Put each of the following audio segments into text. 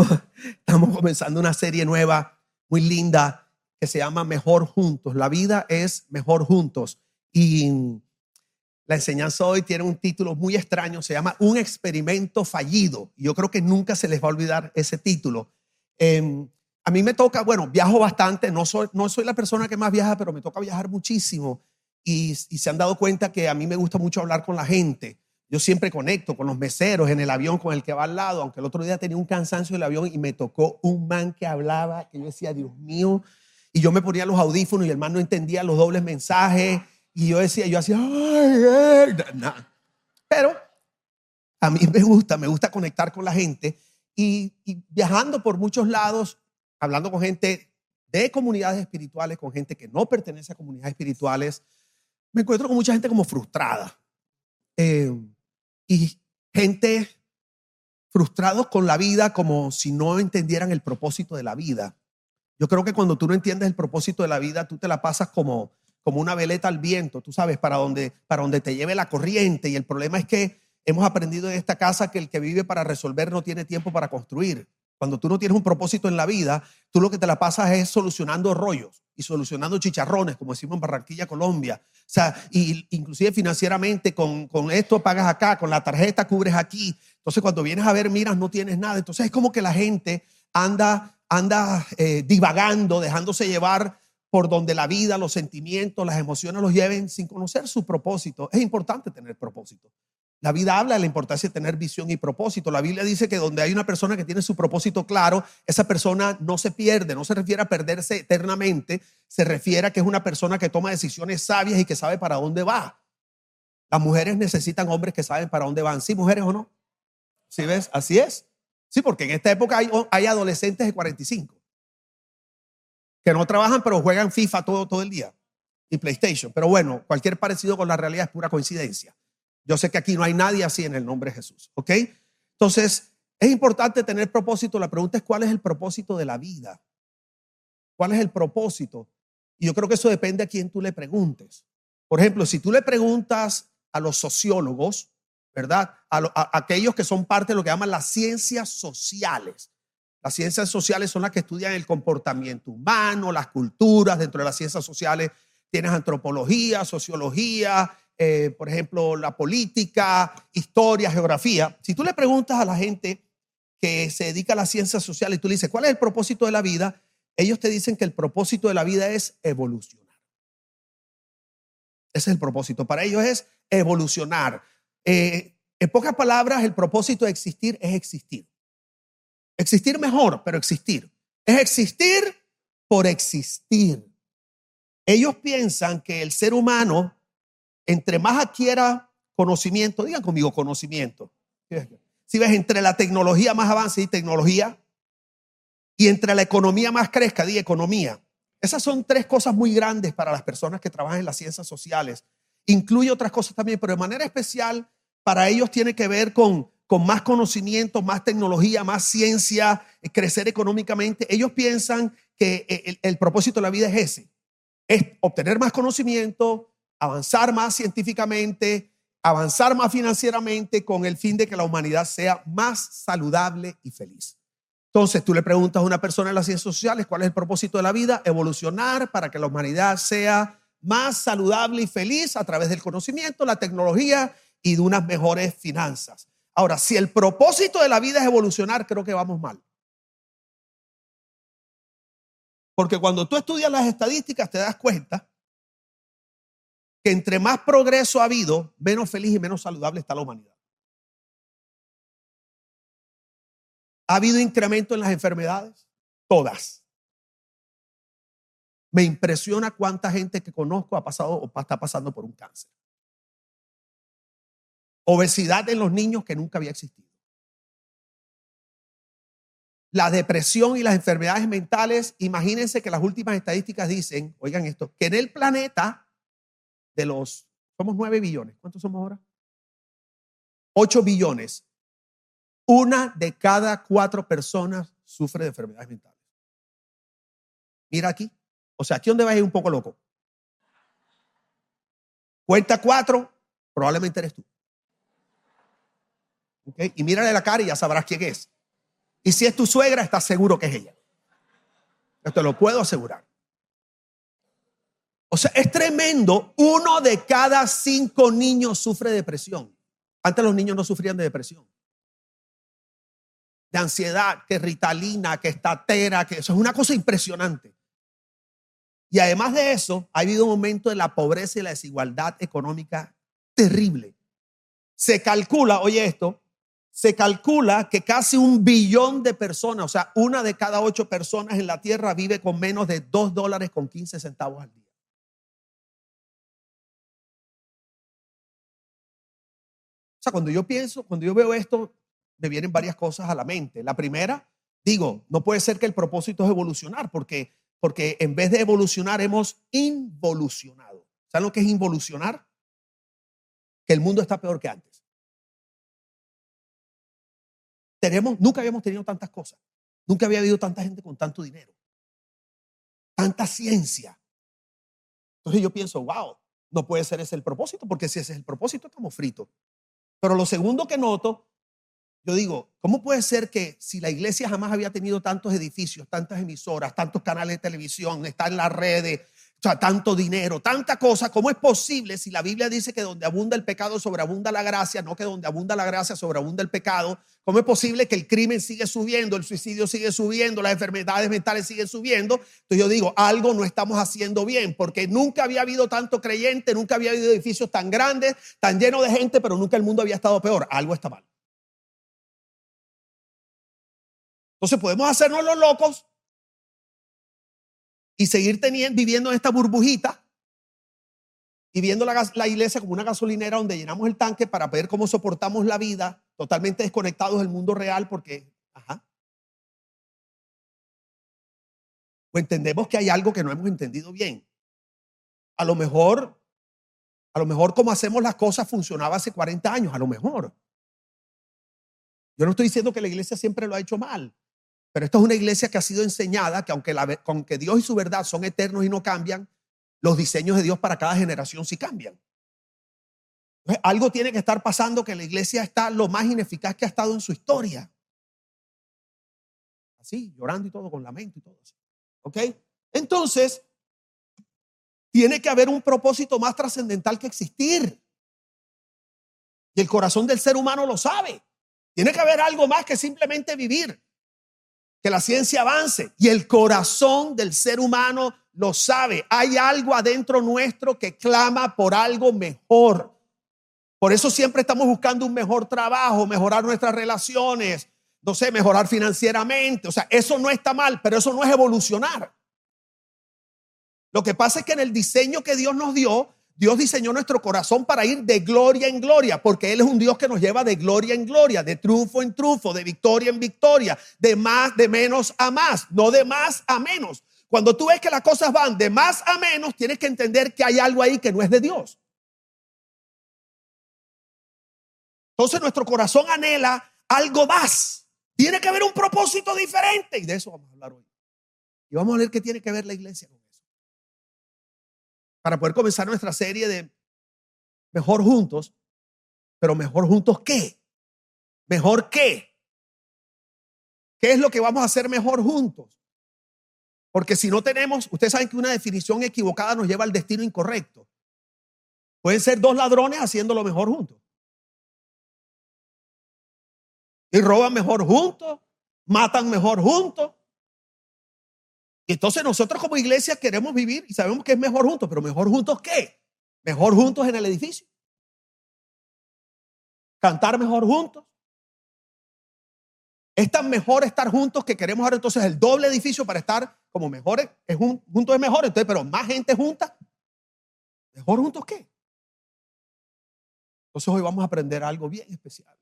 Estamos, comenzando una serie nueva, muy linda, que se llama Mejor Juntos. La vida es mejor juntos. Y la enseñanza hoy tiene un título muy extraño, se llama Un experimento fallido. Yo creo que nunca se les va a olvidar ese título. Em, a mí me toca, bueno, viajo bastante, no soy, no soy la persona que más viaja, pero me toca viajar muchísimo. Y, y se han dado cuenta que a mí me gusta mucho hablar con la gente. Yo siempre conecto con los meseros en el avión con el que va al lado, aunque el otro día tenía un cansancio del avión y me tocó un man que hablaba, que yo decía, Dios mío, y yo me ponía los audífonos y el man no entendía los dobles mensajes. Y yo decía, yo hacía, ay, pero a mí me gusta, me gusta conectar con la gente y, y viajando por muchos lados, hablando con gente de comunidades espirituales, con gente que no pertenece a comunidades espirituales, me encuentro con mucha gente como frustrada. Eh, y gente frustrados con la vida como si no entendieran el propósito de la vida. Yo creo que cuando tú no entiendes el propósito de la vida, tú te la pasas como, como una veleta al viento, tú sabes, para donde, para donde te lleve la corriente. Y el problema es que hemos aprendido en esta casa que el que vive para resolver no tiene tiempo para construir. Cuando tú no tienes un propósito en la vida, tú lo que te la pasas es solucionando rollos y solucionando chicharrones, como decimos en Barranquilla, Colombia. O sea, y inclusive financieramente, con, con esto pagas acá, con la tarjeta cubres aquí. Entonces, cuando vienes a ver, miras, no tienes nada. Entonces, es como que la gente anda, anda eh, divagando, dejándose llevar por donde la vida, los sentimientos, las emociones los lleven sin conocer su propósito. Es importante tener propósito. La vida habla de la importancia de tener visión y propósito. La Biblia dice que donde hay una persona que tiene su propósito claro, esa persona no se pierde, no se refiere a perderse eternamente, se refiere a que es una persona que toma decisiones sabias y que sabe para dónde va. Las mujeres necesitan hombres que saben para dónde van. ¿Sí, mujeres o no? ¿Sí ves? Así es. Sí, porque en esta época hay, hay adolescentes de 45 que no trabajan, pero juegan FIFA todo, todo el día y PlayStation. Pero bueno, cualquier parecido con la realidad es pura coincidencia. Yo sé que aquí no hay nadie así en el nombre de Jesús, ¿ok? Entonces, es importante tener propósito. La pregunta es cuál es el propósito de la vida. ¿Cuál es el propósito? Y yo creo que eso depende a quién tú le preguntes. Por ejemplo, si tú le preguntas a los sociólogos, ¿verdad? A, aquellos que son parte de lo que llaman las ciencias sociales. Las ciencias sociales son las que estudian el comportamiento humano, las culturas. Dentro de las ciencias sociales tienes antropología, sociología, eh, por ejemplo, la política, historia, geografía, si tú le preguntas a la gente que se dedica a la ciencia social y tú le dices, ¿cuál es el propósito de la vida? Ellos te dicen que el propósito de la vida es evolucionar. Ese es el propósito. Para ellos es evolucionar. Eh, en pocas palabras, el propósito de existir es existir. Existir mejor, pero existir. Es existir por existir. Ellos piensan que el ser humano entre más adquiera conocimiento, digan conmigo conocimiento. Si ves, entre la tecnología más avance y tecnología, y entre la economía más crezca, di economía. Esas son tres cosas muy grandes para las personas que trabajan en las ciencias sociales. Incluye otras cosas también, pero de manera especial para ellos tiene que ver con, con más conocimiento, más tecnología, más ciencia, eh, crecer económicamente. Ellos piensan que eh, el, el propósito de la vida es ese, es obtener más conocimiento, avanzar más científicamente, avanzar más financieramente con el fin de que la humanidad sea más saludable y feliz. Entonces tú le preguntas a una persona en las ciencias sociales cuál es el propósito de la vida, evolucionar para que la humanidad sea más saludable y feliz a través del conocimiento, la tecnología y de unas mejores finanzas. Ahora, si el propósito de la vida es evolucionar, creo que vamos mal. Porque cuando tú estudias las estadísticas te das cuenta que entre más progreso ha habido, menos feliz y menos saludable está la humanidad. ¿Ha habido incremento en las enfermedades? Todas. Me impresiona cuánta gente que conozco ha pasado o está pasando por un cáncer. Obesidad en los niños que nunca había existido. La depresión y las enfermedades mentales, imagínense que las últimas estadísticas dicen, oigan esto, que en el planeta los, somos 9 billones, ¿cuántos somos ahora? 8 billones. Una de cada cuatro personas sufre de enfermedades mentales. Mira aquí. O sea, aquí donde vas ir un poco loco. Cuenta cuatro, probablemente eres tú. ¿Okay? Y mírale la cara y ya sabrás quién es. Y si es tu suegra, estás seguro que es ella. Yo te lo puedo asegurar. O sea, es tremendo. Uno de cada cinco niños sufre depresión. Antes los niños no sufrían de depresión. De ansiedad, que ritalina, que estatera, que eso es una cosa impresionante. Y además de eso, ha habido un momento de la pobreza y la desigualdad económica terrible. Se calcula, oye esto, se calcula que casi un billón de personas, o sea, una de cada ocho personas en la tierra vive con menos de dos dólares con 15 centavos al día. O sea, cuando yo pienso, cuando yo veo esto, me vienen varias cosas a la mente. La primera, digo, no puede ser que el propósito es evolucionar, porque porque en vez de evolucionar hemos involucionado. ¿Saben lo que es involucionar? Que el mundo está peor que antes. Tenemos, nunca habíamos tenido tantas cosas. Nunca había habido tanta gente con tanto dinero. Tanta ciencia. Entonces yo pienso, wow, no puede ser ese el propósito, porque si ese es el propósito, estamos fritos. Pero lo segundo que noto yo digo, ¿cómo puede ser que si la iglesia jamás había tenido tantos edificios, tantas emisoras, tantos canales de televisión, está en las redes, o sea, tanto dinero, tanta cosa, ¿cómo es posible si la Biblia dice que donde abunda el pecado sobreabunda la gracia, no que donde abunda la gracia sobreabunda el pecado? ¿Cómo es posible que el crimen sigue subiendo, el suicidio sigue subiendo, las enfermedades mentales siguen subiendo? Entonces yo digo, algo no estamos haciendo bien, porque nunca había habido tanto creyente, nunca había habido edificios tan grandes, tan llenos de gente, pero nunca el mundo había estado peor. Algo está mal. Entonces podemos hacernos los locos y seguir teniendo, viviendo en esta burbujita y viendo la, la, iglesia como una gasolinera donde llenamos el tanque para ver cómo soportamos la vida totalmente desconectados del mundo real porque, ajá. O entendemos que hay algo que no hemos entendido bien. A lo mejor, a lo mejor como hacemos las cosas funcionaba hace 40 años, a lo mejor. Yo no estoy diciendo que la iglesia siempre lo ha hecho mal. Pero esto es una iglesia que ha sido enseñada que aunque, la, aunque Dios y su verdad son eternos y no cambian, los diseños de Dios para cada generación sí cambian. algo tiene que estar pasando que la iglesia está lo más ineficaz que ha estado en su historia. Así, llorando y todo, con lamento y todo eso. ¿Ok? Entonces, tiene que haber un propósito más trascendental que existir. Y el corazón del ser humano lo sabe. Tiene que haber algo más que simplemente vivir que la ciencia avance y el corazón del ser humano lo sabe. Hay algo adentro nuestro que clama por algo mejor. Por eso siempre estamos buscando un mejor trabajo, mejorar nuestras relaciones, no sé, mejorar financieramente. O sea, eso no está mal, pero eso no es evolucionar. Lo que pasa es que en el diseño que Dios nos dio, Dios diseñó nuestro corazón para ir de gloria en gloria, porque Él es un Dios que nos lleva de gloria en gloria, de triunfo en triunfo, de victoria en victoria, de más, de menos a más, no de más a menos. Cuando tú ves que las cosas van de más a menos, tienes que entender que hay algo ahí que no es de Dios. Entonces nuestro corazón anhela algo más. Tiene que haber un propósito diferente y de eso vamos a hablar hoy. Y vamos a ver qué tiene que ver la iglesia para poder comenzar nuestra serie de Mejor Juntos. Pero mejor juntos qué? ¿Mejor qué? ¿Qué es lo que vamos a hacer mejor juntos? Porque si no tenemos, ustedes saben que una definición equivocada nos lleva al destino incorrecto. Pueden ser dos ladrones haciéndolo mejor juntos. Y roban mejor juntos, matan mejor juntos, entonces nosotros como iglesia queremos vivir y sabemos que es mejor juntos, pero mejor juntos qué? Mejor juntos en el edificio. Cantar mejor juntos. Es tan mejor estar juntos que queremos ahora entonces el doble edificio para estar como mejores. Es juntos es mejor, entonces, pero más gente junta. ¿Mejor juntos qué? Entonces hoy vamos a aprender algo bien especial.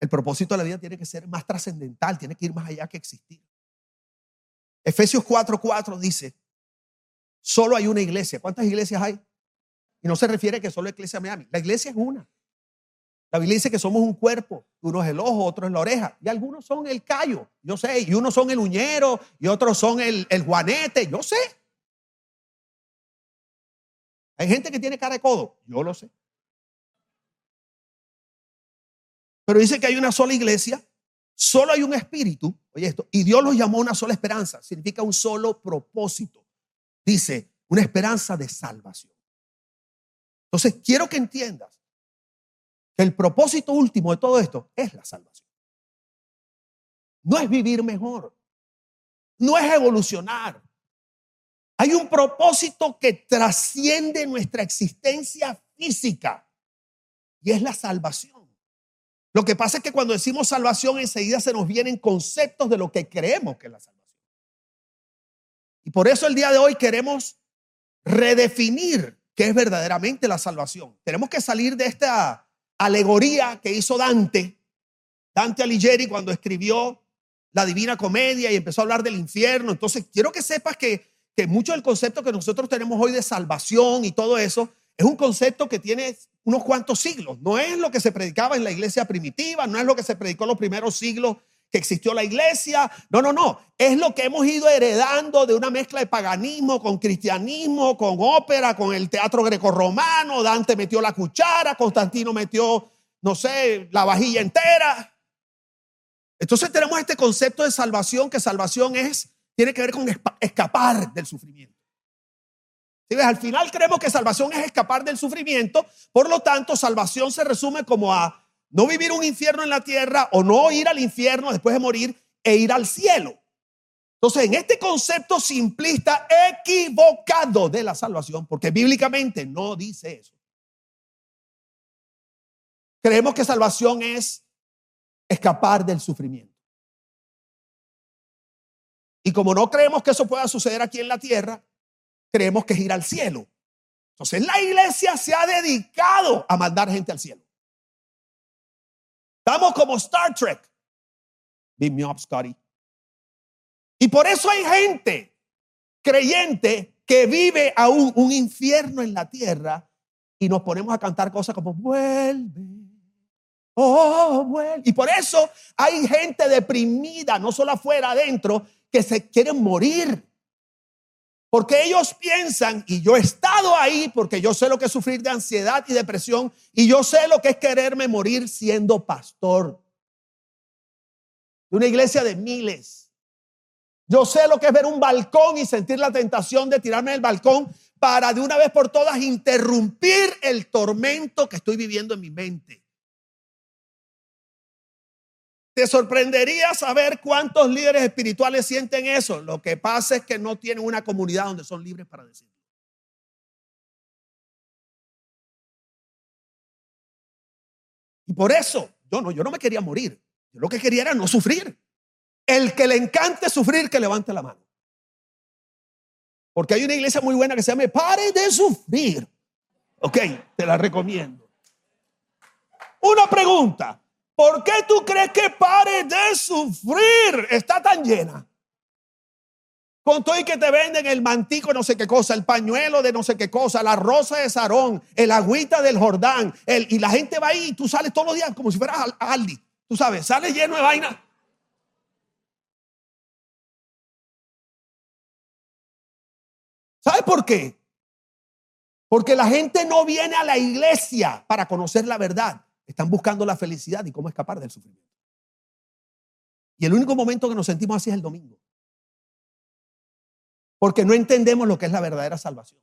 El propósito de la vida tiene que ser más trascendental, tiene que ir más allá que existir. Efesios 4:4 dice, solo hay una iglesia. ¿Cuántas iglesias hay? Y no se refiere a que solo iglesia Miami. La iglesia es una. La Biblia dice que somos un cuerpo. Uno es el ojo, otro es la oreja. Y algunos son el callo, yo sé. Y unos son el uñero y otros son el, el juanete, yo sé. Hay gente que tiene cara de codo, yo lo sé. Pero dice que hay una sola iglesia solo hay un espíritu, oye esto, y Dios los llamó una sola esperanza, significa un solo propósito. Dice, una esperanza de salvación. Entonces, quiero que entiendas que el propósito último de todo esto es la salvación. No es vivir mejor, no es evolucionar. Hay un propósito que trasciende nuestra existencia física y es la salvación. Lo que pasa es que cuando decimos salvación enseguida se nos vienen conceptos de lo que creemos que es la salvación. Y por eso el día de hoy queremos redefinir qué es verdaderamente la salvación. Tenemos que salir de esta alegoría que hizo Dante, Dante Alighieri cuando escribió la Divina Comedia y empezó a hablar del infierno. Entonces, quiero que sepas que, que mucho del concepto que nosotros tenemos hoy de salvación y todo eso es un concepto que tiene unos cuantos siglos. No es lo que se predicaba en la iglesia primitiva, no es lo que se predicó en los primeros siglos que existió la iglesia. No, no, no. Es lo que hemos ido heredando de una mezcla de paganismo con cristianismo, con ópera, con el teatro grecorromano. Dante metió la cuchara, Constantino metió, no sé, la vajilla entera. Entonces tenemos este concepto de salvación, que salvación es, tiene que ver con escapar del sufrimiento. Al final creemos que salvación es escapar del sufrimiento, por lo tanto salvación se resume como a no vivir un infierno en la tierra o no ir al infierno después de morir e ir al cielo. Entonces, en este concepto simplista equivocado de la salvación, porque bíblicamente no dice eso, creemos que salvación es escapar del sufrimiento. Y como no creemos que eso pueda suceder aquí en la tierra, creemos que es ir al cielo. Entonces la iglesia se ha dedicado a mandar gente al cielo. Estamos como Star Trek. Beam me up, Scotty. Y por eso hay gente creyente que vive aún un infierno en la tierra y nos ponemos a cantar cosas como vuelve. Oh, vuelve. Y por eso hay gente deprimida, no solo afuera, adentro, que se quieren morir. Porque ellos piensan, y yo he estado ahí porque yo sé lo que es sufrir de ansiedad y depresión, y yo sé lo que es quererme morir siendo pastor de una iglesia de miles. Yo sé lo que es ver un balcón y sentir la tentación de tirarme del balcón para de una vez por todas interrumpir el tormento que estoy viviendo en mi mente. Te sorprendería saber cuántos líderes espirituales sienten eso. Lo que pasa es que no tienen una comunidad donde son libres para decirlo. Y por eso yo no, yo no me quería morir. Yo lo que quería era no sufrir. El que le encante sufrir, que levante la mano. Porque hay una iglesia muy buena que se llama Pare de sufrir. Ok, te la recomiendo. Una pregunta. ¿Por qué tú crees que pare de sufrir? Está tan llena. Con todo y que te venden el mantico, no sé qué cosa, el pañuelo de no sé qué cosa, la rosa de Sarón, el agüita del Jordán, y la gente va ahí y tú sales todos los días como si fueras Aldi. Tú sabes, sales lleno de vaina. ¿Sabes por qué? Porque la gente no viene a la iglesia para conocer la verdad. Están buscando la felicidad y cómo escapar del sufrimiento. Y el único momento que nos sentimos así es el domingo. Porque no entendemos lo que es la verdadera salvación.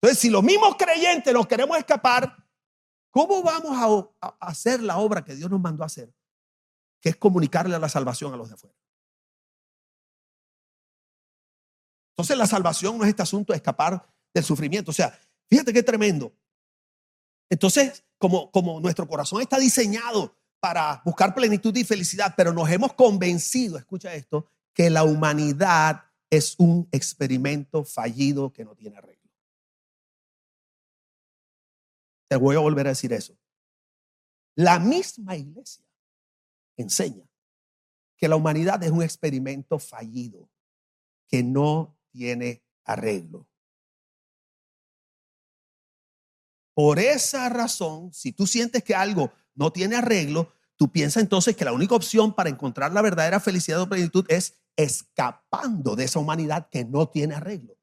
Entonces, si los mismos creyentes nos queremos escapar, ¿cómo vamos a, hacer la obra que Dios nos mandó a hacer? Que es comunicarle la salvación a los de afuera. Entonces, la salvación no es este asunto de escapar del sufrimiento. O sea, fíjate qué tremendo. Entonces, como, como nuestro corazón está diseñado para buscar plenitud y felicidad, pero nos hemos convencido, escucha esto, que la humanidad es un experimento fallido que no tiene arreglo. Te voy a volver a decir eso. La misma iglesia enseña que la humanidad es un experimento fallido que no tiene arreglo. Por esa razón, si tú sientes que algo no tiene arreglo, tú piensas entonces que la única opción para encontrar la verdadera felicidad o plenitud es escapando de esa humanidad que no tiene arreglo.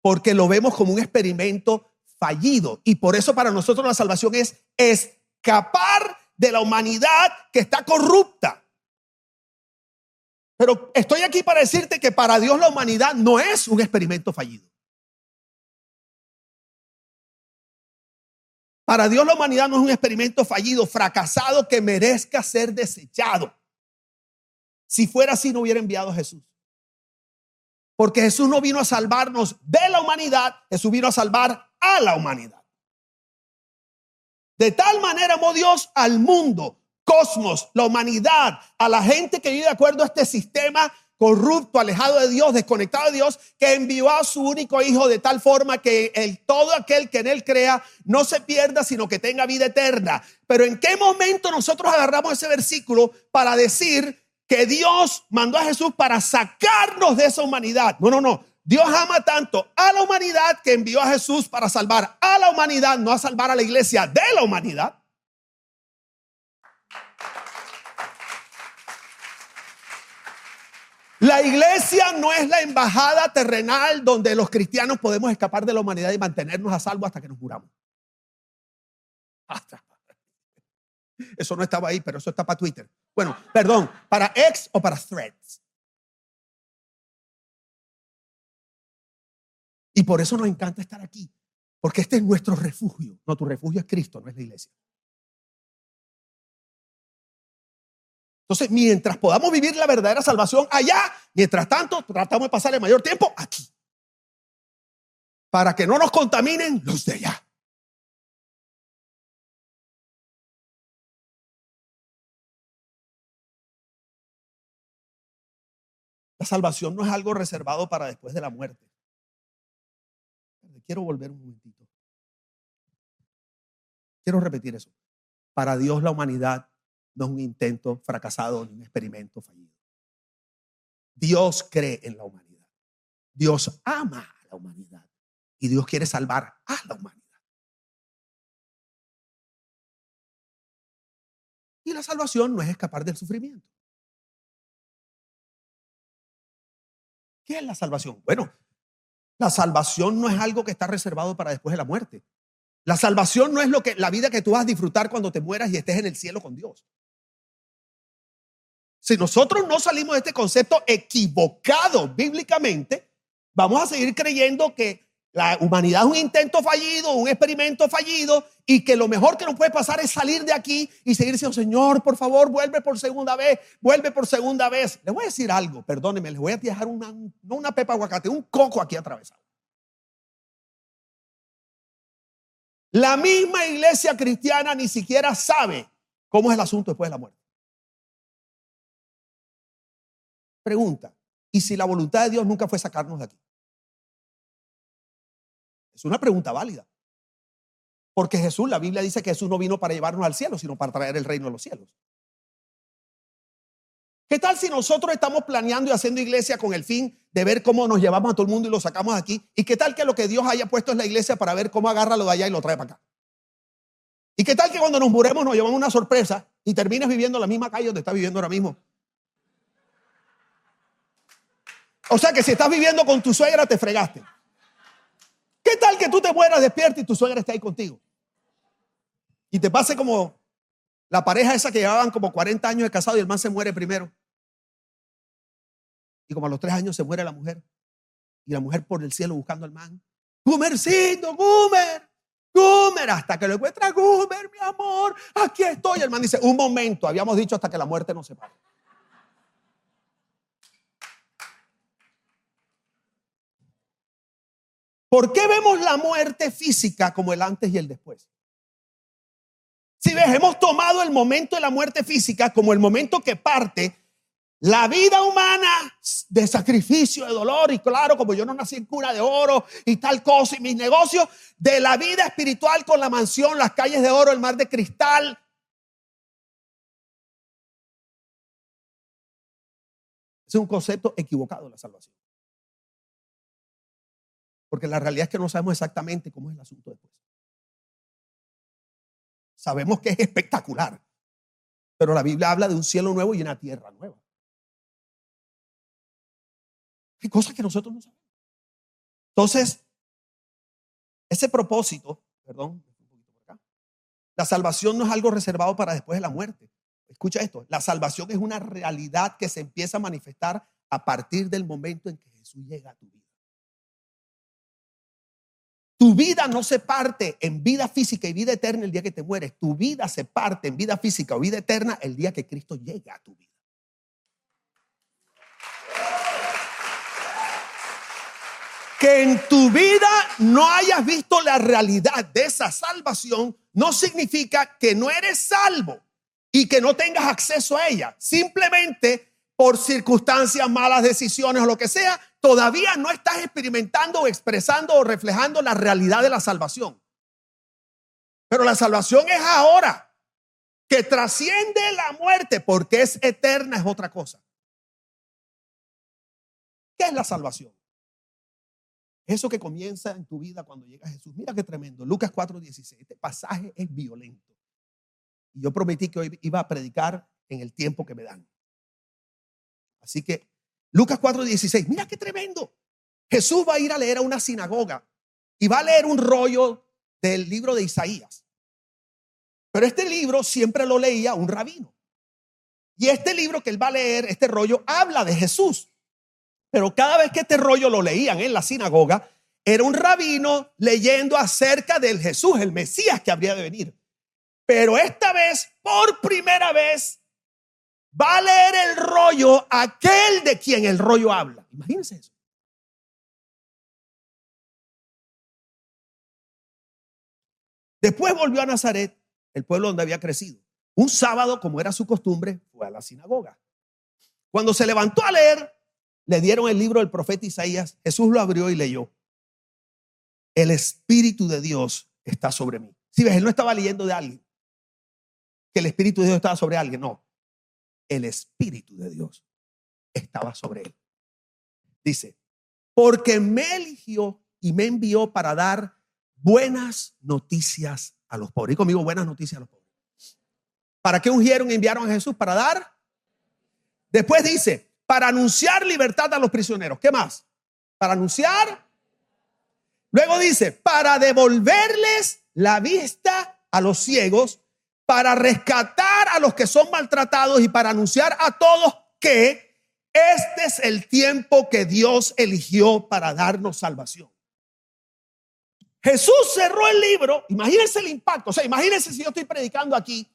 Porque lo vemos como un experimento fallido. Y por eso para nosotros la salvación es escapar de la humanidad que está corrupta. Pero estoy aquí para decirte que para Dios la humanidad no es un experimento fallido. Para Dios la humanidad no es un experimento fallido, fracasado que merezca ser desechado. Si fuera así, no hubiera enviado a Jesús. Porque Jesús no vino a salvarnos de la humanidad, Jesús vino a salvar a la humanidad. De tal manera amó Dios al mundo, cosmos, la humanidad, a la gente que vive de acuerdo a este sistema corrupto, alejado de Dios, desconectado de Dios, que envió a su único hijo de tal forma que todo aquel que en él crea no se pierda, sino que tenga vida eterna. Pero ¿en qué momento nosotros agarramos ese versículo para decir que Dios mandó a Jesús para sacarnos de esa humanidad? No, no, no. Dios ama tanto a la humanidad que envió a Jesús para salvar a la humanidad, no a salvar a la iglesia de la humanidad. La iglesia no es la embajada terrenal donde los cristianos podemos escapar de la humanidad y mantenernos a salvo hasta que nos muramos. Eso no estaba ahí, pero eso está para Twitter. Bueno, perdón, para X o para Threads. Y por eso nos encanta estar aquí, porque este es nuestro refugio. No, tu refugio es Cristo, no es la iglesia. Entonces, mientras podamos vivir la verdadera salvación allá, mientras tanto, tratamos de pasar el mayor tiempo aquí. Para que no nos contaminen los de allá. La salvación no es algo reservado para después de la muerte. Quiero volver un momentito. Quiero repetir eso. Para Dios la humanidad no es un intento fracasado ni un experimento fallido. Dios cree en la humanidad. Dios ama a la humanidad. Y Dios quiere salvar a la humanidad. Y la salvación no es escapar del sufrimiento. ¿Qué es la salvación? Bueno, la salvación no es algo que está reservado para después de la muerte. La salvación no es lo que la vida que tú vas a disfrutar cuando te mueras y estés en el cielo con Dios. Si nosotros no salimos de este concepto equivocado bíblicamente, vamos a seguir creyendo que la humanidad es un intento fallido, un experimento fallido y que lo mejor que nos puede pasar es salir de aquí y seguir diciendo, Señor, por favor, vuelve por segunda vez, vuelve por segunda vez. Les voy a decir algo, perdónenme, les voy a dejar una, no una pepa aguacate, un coco aquí atravesado. La misma iglesia cristiana ni siquiera sabe cómo es el asunto después de la muerte. Pregunta, ¿y si la voluntad de Dios nunca fue sacarnos de aquí? Es una pregunta válida. Porque Jesús, la Biblia dice que Jesús no vino para llevarnos al cielo, sino para traer el reino de los cielos. ¿Qué tal si nosotros estamos planeando y haciendo iglesia con el fin de ver cómo nos llevamos a todo el mundo y lo sacamos aquí? ¿Y qué tal que lo que Dios haya puesto es la iglesia para ver cómo agarra lo de allá y lo trae para acá? ¿Y qué tal que cuando nos muremos nos llevamos una sorpresa y termines viviendo la misma calle donde estás viviendo ahora mismo? O sea que si estás viviendo con tu suegra, te fregaste. ¿Qué tal que tú te mueras despierta y tu suegra está ahí contigo? Y te pase como la pareja esa que llevaban como 40 años de casado y el man se muere primero. Y como a los tres años se muere la mujer. Y la mujer por el cielo buscando al man. Gumercito, Gumer, Gumer, hasta que lo encuentra Gumer, mi amor, aquí estoy. El man dice, un momento, habíamos dicho hasta que la muerte nos separe. ¿Por qué vemos la muerte física como el antes y el después? Si ves, hemos tomado el momento de la muerte física como el momento que parte la vida humana de sacrificio, de dolor, y claro, como yo no nací en cuna de oro y tal cosa, y mis negocios, de la vida espiritual con la mansión, las calles de oro, el mar de cristal. Es un concepto equivocado la salvación. Porque la realidad es que no sabemos exactamente cómo es el asunto después. Sabemos que es espectacular, pero la Biblia habla de un cielo nuevo y una tierra nueva. Hay cosas que nosotros no sabemos. Entonces, ese propósito, perdón, La salvación no es algo reservado para después de la muerte. Escucha esto, la salvación es una realidad que se empieza a manifestar a partir del momento en que Jesús llega a tu vida. Tu vida no se parte en vida física y vida eterna el día que te mueres. Tu vida se parte en vida física o vida eterna el día que Cristo llega a tu vida. Que en tu vida no hayas visto la realidad de esa salvación no significa que no eres salvo y que no tengas acceso a ella. Simplemente por circunstancias, malas decisiones o lo que sea, todavía no estás experimentando expresando o reflejando la realidad de la salvación. Pero la salvación es ahora, que trasciende la muerte porque es eterna, es otra cosa. ¿Qué es la salvación? Eso que comienza en tu vida cuando llega Jesús. Mira qué tremendo. Lucas 4:16. Este pasaje es violento. Y yo prometí que hoy iba a predicar en el tiempo que me dan. Así que Lucas 4:16. Mira qué tremendo. Jesús va a ir a leer a una sinagoga y va a leer un rollo del libro de Isaías. Pero este libro siempre lo leía un rabino. Y este libro que él va a leer, este rollo, habla de Jesús. Pero cada vez que este rollo lo leían en la sinagoga, era un rabino leyendo acerca del Jesús, el Mesías que habría de venir. Pero esta vez, por primera vez, va a leer el rollo aquel de quien el rollo habla. Imagínense eso. Después volvió a Nazaret, el pueblo donde había crecido. Un sábado, como era su costumbre, fue a la sinagoga. Cuando se levantó a leer, le dieron el libro del profeta Isaías, Jesús lo abrió y leyó. El Espíritu de Dios está sobre mí. Si ves, él no estaba leyendo de alguien, que el Espíritu de Dios estaba sobre alguien, no. El Espíritu de Dios estaba sobre él. Dice, porque me eligió y me envió para dar buenas noticias a los pobres. Y conmigo, buenas noticias a los pobres. ¿Para qué ungieron y enviaron a Jesús? Para dar. Después dice, para anunciar libertad a los prisioneros. ¿Qué más? Para anunciar. Luego dice, para devolverles la vista a los ciegos, para rescatar a los que son maltratados y para anunciar a todos que este es el tiempo que Dios eligió para darnos salvación. Jesús cerró el libro, imagínense el impacto, o sea, imagínense si yo estoy predicando aquí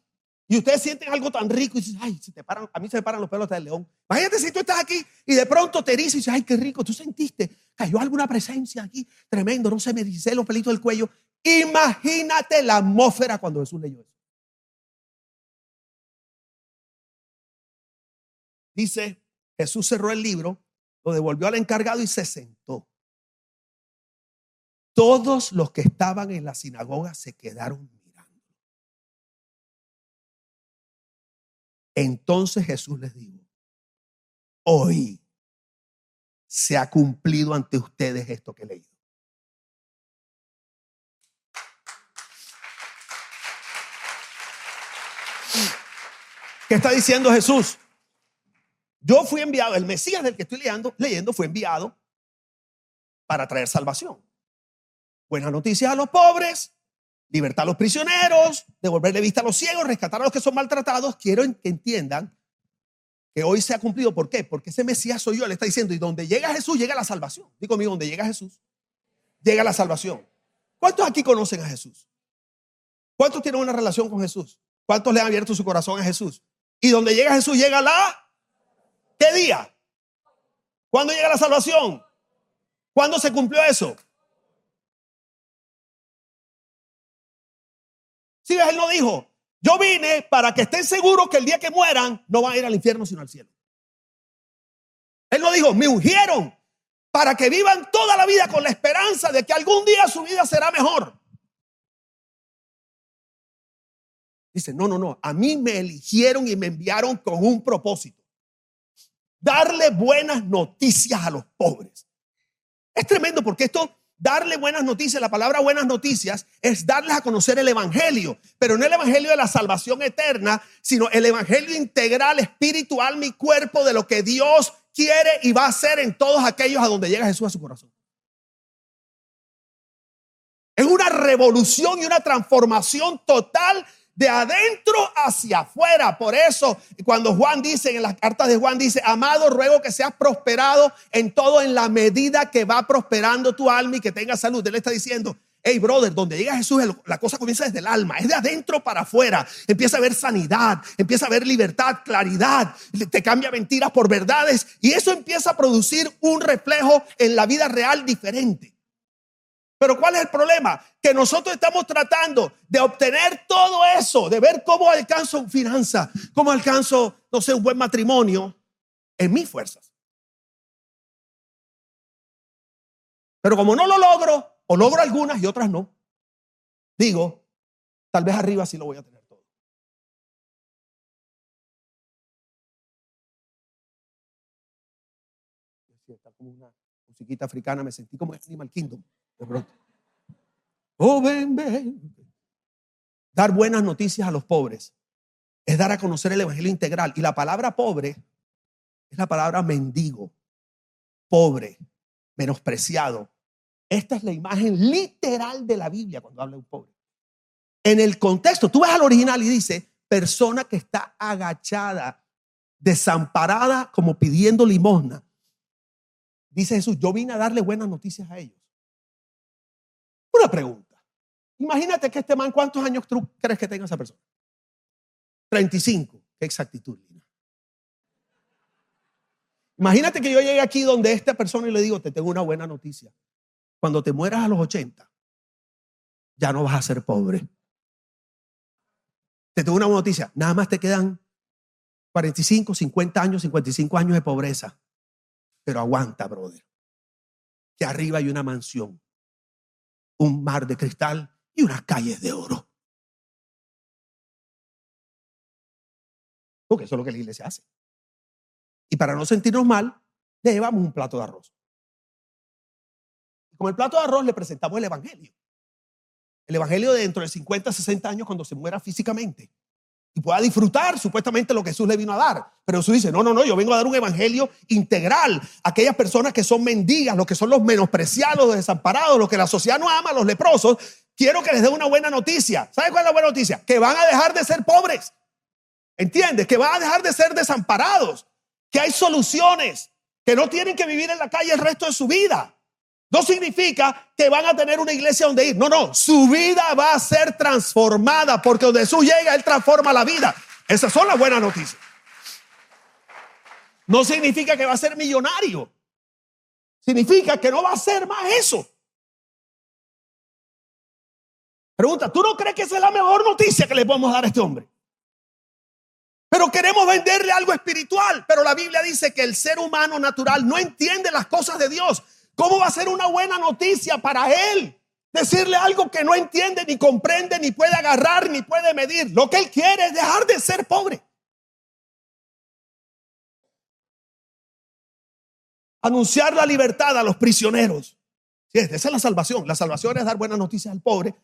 y ustedes sienten algo tan rico y dicen, ay, se te paran, a mí se me paran los pelos del león. Imagínate si tú estás aquí y de pronto te dices, y dices, ay, qué rico, tú sentiste, cayó alguna presencia aquí, tremendo, no se me dice los pelitos del cuello. Imagínate la atmósfera cuando Jesús leyó eso. Dice, Jesús cerró el libro, lo devolvió al encargado y se sentó. Todos los que estaban en la sinagoga se quedaron Entonces Jesús les dijo, hoy se ha cumplido ante ustedes esto que he leído. ¿Qué está diciendo Jesús? Yo fui enviado, el Mesías del que estoy leyendo, leyendo fue enviado para traer salvación. Buenas noticias a los pobres, libertad a los prisioneros, devolverle vista a los ciegos, rescatar a los que son maltratados. Quiero que entiendan que hoy se ha cumplido. ¿Por qué? Porque ese Mesías soy yo, le está diciendo, y donde llega Jesús, llega la salvación. Digo conmigo, donde llega Jesús, llega la salvación. ¿Cuántos aquí conocen a Jesús? ¿Cuántos tienen una relación con Jesús? ¿Cuántos le han abierto su corazón a Jesús? Y donde llega Jesús, llega la... ¿Qué día? ¿Cuándo llega la salvación? ¿Cuándo se cumplió eso? Si ves, él no dijo, yo vine para que estén seguros que el día que mueran no van a ir al infierno sino al cielo. Él no dijo, me ungieron para que vivan toda la vida con la esperanza de que algún día su vida será mejor. Dice, no, no, no, a mí me eligieron y me enviaron con un propósito. Darle buenas noticias a los pobres. Es tremendo porque esto Darle buenas noticias, la palabra buenas noticias es darles a conocer el Evangelio, pero no el Evangelio de la salvación eterna, sino el Evangelio integral, espiritual, mi cuerpo, de lo que Dios quiere y va a hacer en todos aquellos a donde llega Jesús a su corazón. Es una revolución y una transformación total de adentro hacia afuera. Por eso, cuando Juan dice, en las cartas de Juan dice, amado, ruego que seas prosperado en todo en la medida que va prosperando tu alma y que tengas salud. Él está diciendo, hey brother, donde llega Jesús, la cosa comienza desde el alma, es de adentro para afuera. Empieza a haber sanidad, empieza a haber libertad, claridad, te cambia mentiras por verdades y eso empieza a producir un reflejo en la vida real diferente. Pero ¿cuál es el problema? Que nosotros estamos tratando de obtener todo eso, de ver cómo alcanzo finanza, cómo alcanzo, no sé, un buen matrimonio en mis fuerzas. Pero como no lo logro, o logro algunas y otras no, digo, tal vez arriba sí lo voy a tener todo. Está como una musiquita africana, me sentí como Animal Kingdom de pronto. Oh, ven, ven. Dar buenas noticias a los pobres es dar a conocer el Evangelio integral. Y la palabra pobre es la palabra mendigo, pobre, menospreciado. Esta es la imagen literal de la Biblia cuando habla de un pobre. En el contexto, tú vas al original y dice, persona que está agachada, desamparada, como pidiendo limosna. Dice Jesús, yo vine a darle buenas noticias a ellos. Una pregunta. Imagínate que este man, ¿cuántos años tú crees que tenga esa persona? 35. Qué exactitud, Lina. Imagínate que yo llegue aquí donde esta persona y le digo, te tengo una buena noticia. Cuando te mueras a los 80, ya no vas a ser pobre. Te tengo una buena noticia. Nada más te quedan 45, 50 años, 55 años de pobreza. Pero aguanta, brother. Que arriba hay una mansión un mar de cristal y unas calles de oro. Porque eso es lo que la iglesia hace. Y para no sentirnos mal, le llevamos un plato de arroz. Con el plato de arroz le presentamos el Evangelio. El Evangelio de dentro de 50, 60 años cuando se muera físicamente y pueda disfrutar supuestamente lo que Jesús le vino a dar. Pero Jesús dice, no, no, no, yo vengo a dar un evangelio integral aquellas personas que son mendigas, los que son los menospreciados, los desamparados, los que la sociedad no ama, los leprosos. Quiero que les dé una buena noticia. ¿Sabe cuál es la buena noticia? Que van a dejar de ser pobres. ¿Entiendes? Que van a dejar de ser desamparados. Que hay soluciones. Que no tienen que vivir en la calle el resto de su vida. No significa que van a tener una iglesia donde ir. No, no, su vida va a ser transformada porque donde Jesús llega, Él transforma la vida. Esas son las buenas noticias. No significa que va a ser millonario. Significa que no va a ser más eso. Pregunta, ¿tú no crees que esa es la mejor noticia que le podemos dar a este hombre? Pero queremos venderle algo espiritual. Pero la Biblia dice que el ser humano natural no entiende las cosas de Dios. ¿Cómo va a ser una buena noticia para él? Decirle algo que no entiende, ni comprende, ni puede agarrar, ni puede medir. Lo que él quiere es dejar de ser pobre. Anunciar la libertad a los prisioneros. esa es la salvación. La salvación es dar buenas noticias al pobre.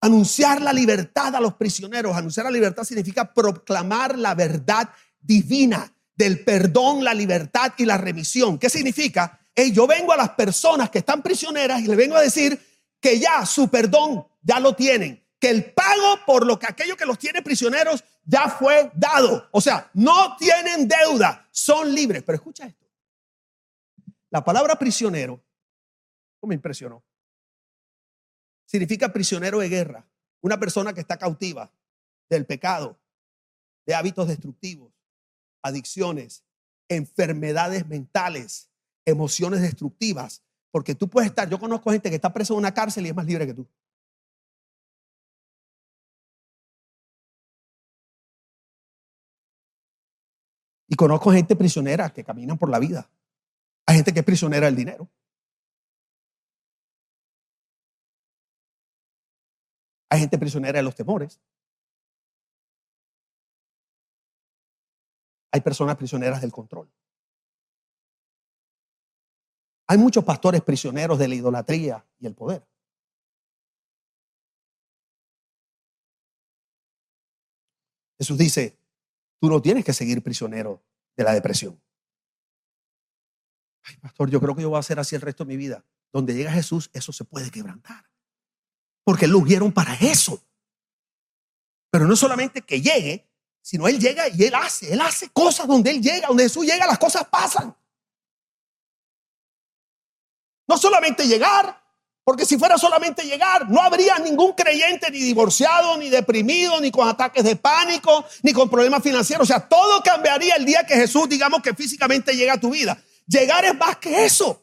Anunciar la libertad a los prisioneros. Anunciar la libertad significa proclamar la verdad divina del perdón, la libertad y la remisión. ¿Qué significa? Yo vengo a las personas que están prisioneras y les vengo a decir que ya su perdón ya lo tienen, que el pago por lo que aquello que los tiene prisioneros ya fue dado. O sea, no tienen deuda, son libres. Pero escucha esto. La palabra prisionero, me impresionó, significa prisionero de guerra, una persona que está cautiva del pecado, de hábitos destructivos, adicciones, enfermedades mentales, emociones destructivas. Porque tú puedes estar, yo conozco gente que está preso en una cárcel y es más libre que tú. Y conozco gente prisionera que caminan por la vida. Hay gente que es prisionera del dinero. Hay gente prisionera de los temores. Hay personas prisioneras del control. Hay muchos pastores prisioneros de la idolatría y el poder. Jesús dice, tú no tienes que seguir prisionero de la depresión. Ay, pastor, yo creo que yo voy a hacer así el resto de mi vida. Donde llega Jesús, eso se puede quebrantar. porque lo ungieron para eso. Pero no solamente que llegue, sino Él llega y Él hace, Él hace cosas donde Él llega, donde Jesús llega, las cosas pasan. No solamente llegar, porque si fuera solamente llegar, no habría ningún creyente ni divorciado, ni deprimido, ni con ataques de pánico, ni con problemas financieros. O sea, todo cambiaría el día que Jesús, digamos que físicamente llega a tu vida. Llegar es más que eso.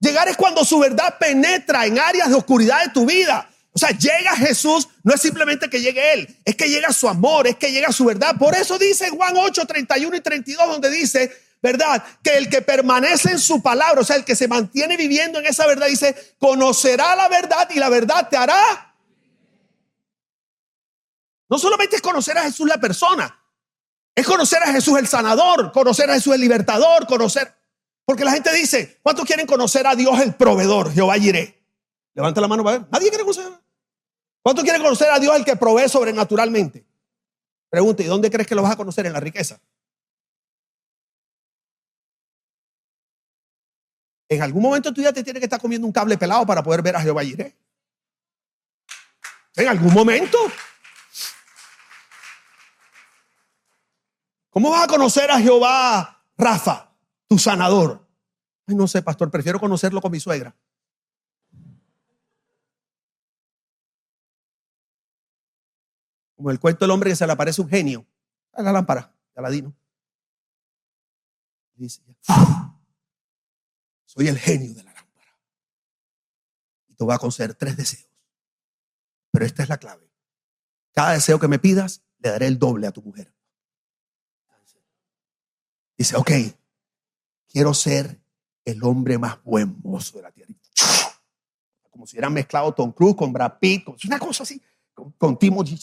Llegar es cuando su verdad penetra en áreas de oscuridad de tu vida. O sea, llega Jesús, no es simplemente que llegue Él, es que llega su amor, es que llega su verdad. Por eso dice Juan 8, 31 y 32, donde dice, ¿verdad? Que el que permanece en su palabra, o sea, el que se mantiene viviendo en esa verdad, dice, conocerá la verdad y la verdad te hará. No solamente es conocer a Jesús la persona, es conocer a Jesús el sanador, conocer a Jesús el libertador, conocer... Porque la gente dice, ¿cuántos quieren conocer a Dios el proveedor, Jehová Jiré? Levanta la mano para ver. Nadie quiere conocer. ¿Cuántos quieren conocer a Dios el que provee sobrenaturalmente? Pregunta, ¿y dónde crees que lo vas a conocer? En la riqueza. En algún momento tú ya te tienes que estar comiendo un cable pelado para poder ver a Jehová Jireh. En algún momento. ¿Cómo vas a conocer a Jehová Rafa, tu sanador? Ay, no sé, pastor, prefiero conocerlo con mi suegra. Como el cuento del hombre que se le aparece un genio. A la lámpara, Aladino. Dice, soy el genio de la lámpara. Y te voy a conceder tres deseos. Pero esta es la clave. Cada deseo que me pidas, le daré el doble a tu mujer. Dice, ok, quiero ser el hombre más buen mozo de la tierra. Como si hubieran mezclado Tom Cruise con Brad Pitt, una cosa así, con, con Timothy.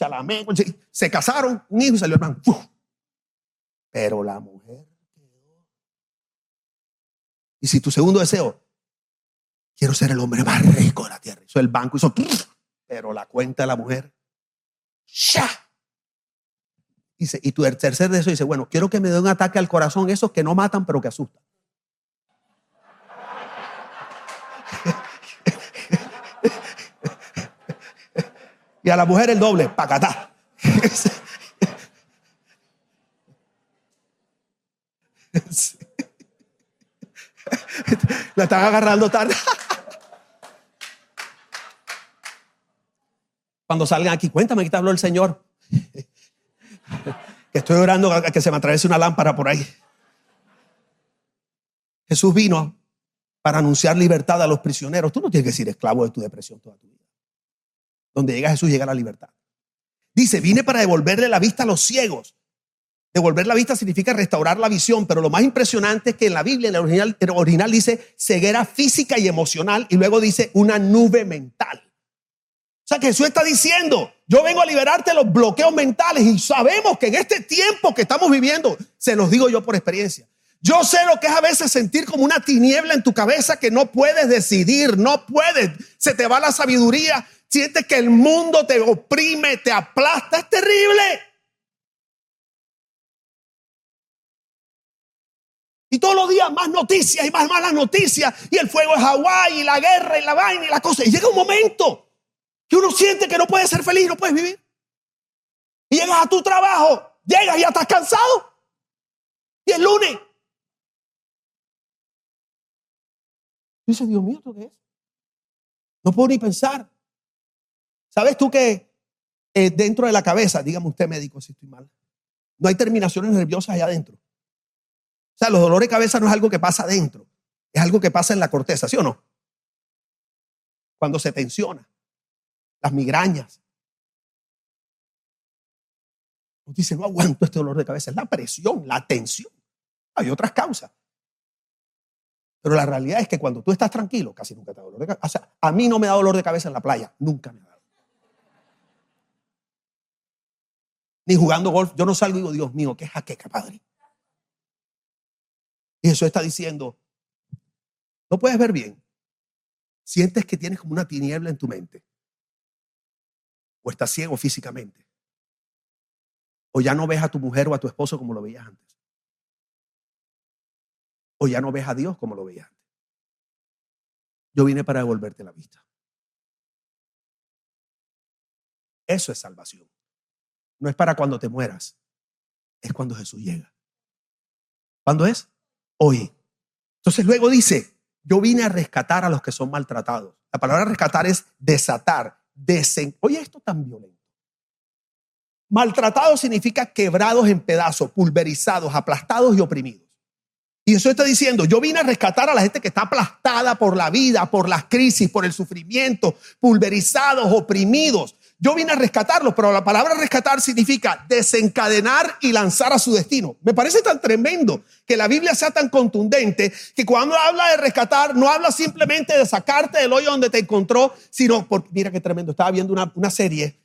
Se casaron, un hijo y salió hermano. Pero la mujer y si tu segundo deseo, quiero ser el hombre más rico de la tierra. Hizo el banco, hizo, pero la cuenta de la mujer, ¡ya! Dice, y tu tercer deseo dice, bueno, quiero que me dé un ataque al corazón, esos que no matan, pero que asustan. y a la mujer el doble, pacatá. La están agarrando tarde. Cuando salgan aquí, cuéntame que te habló el Señor. Que estoy orando a que se me atraviese una lámpara por ahí. Jesús vino para anunciar libertad a los prisioneros. Tú no tienes que ser esclavo de tu depresión toda tu vida. Donde llega Jesús, llega la libertad. Dice, vine para devolverle la vista a los ciegos Devolver la vista significa restaurar la visión, pero lo más impresionante es que en la Biblia, en el original, original dice ceguera física y emocional y luego dice una nube mental. O sea que Jesús está diciendo, yo vengo a liberarte de los bloqueos mentales y sabemos que en este tiempo que estamos viviendo, se los digo yo por experiencia, yo sé lo que es a veces sentir como una tiniebla en tu cabeza que no puedes decidir, no puedes, se te va la sabiduría, sientes que el mundo te oprime, te aplasta, es terrible. Y todos los días más noticias y más malas noticias. Y el fuego es Hawái y la guerra y la vaina y la cosa. Y llega un momento que uno siente que no puede ser feliz, no puedes vivir. Y llegas a tu trabajo, llegas y ya estás cansado. Y el lunes. Dice, Dios mío, ¿esto qué es? No puedo ni pensar. ¿Sabes tú que eh, dentro de la cabeza, dígame usted médico si estoy mal, no hay terminaciones nerviosas allá adentro? O sea, los dolores de cabeza no es algo que pasa adentro, es algo que pasa en la corteza, ¿sí o no? Cuando se tensiona, las migrañas. Nos dice, no aguanto este dolor de cabeza, es la presión, la tensión. Hay otras causas. Pero la realidad es que cuando tú estás tranquilo, casi nunca te da dolor de cabeza. O sea, a mí no me da dolor de cabeza en la playa, nunca me dado. Ni jugando golf, yo no salgo y digo, Dios mío, qué jaqueca, padre. Y Jesús está diciendo, no puedes ver bien. Sientes que tienes como una tiniebla en tu mente. O estás ciego físicamente. O ya no ves a tu mujer o a tu esposo como lo veías antes. O ya no ves a Dios como lo veías antes. Yo vine para devolverte la vista. Eso es salvación. No es para cuando te mueras, es cuando Jesús llega. ¿Cuándo es? Hoy. Entonces luego dice, yo vine a rescatar a los que son maltratados. La palabra rescatar es desatar, desen... Oye, esto tan violento. Maltratados significa quebrados en pedazos, pulverizados, aplastados y oprimidos. Y eso está diciendo, yo vine a rescatar a la gente que está aplastada por la vida, por las crisis, por el sufrimiento, pulverizados, oprimidos. Yo vine a rescatarlos, pero la palabra rescatar significa desencadenar y lanzar a su destino. Me parece tan tremendo que la Biblia sea tan contundente que cuando habla de rescatar, no habla simplemente de sacarte del hoyo donde te encontró, sino, porque, mira qué tremendo, estaba viendo una, una serie,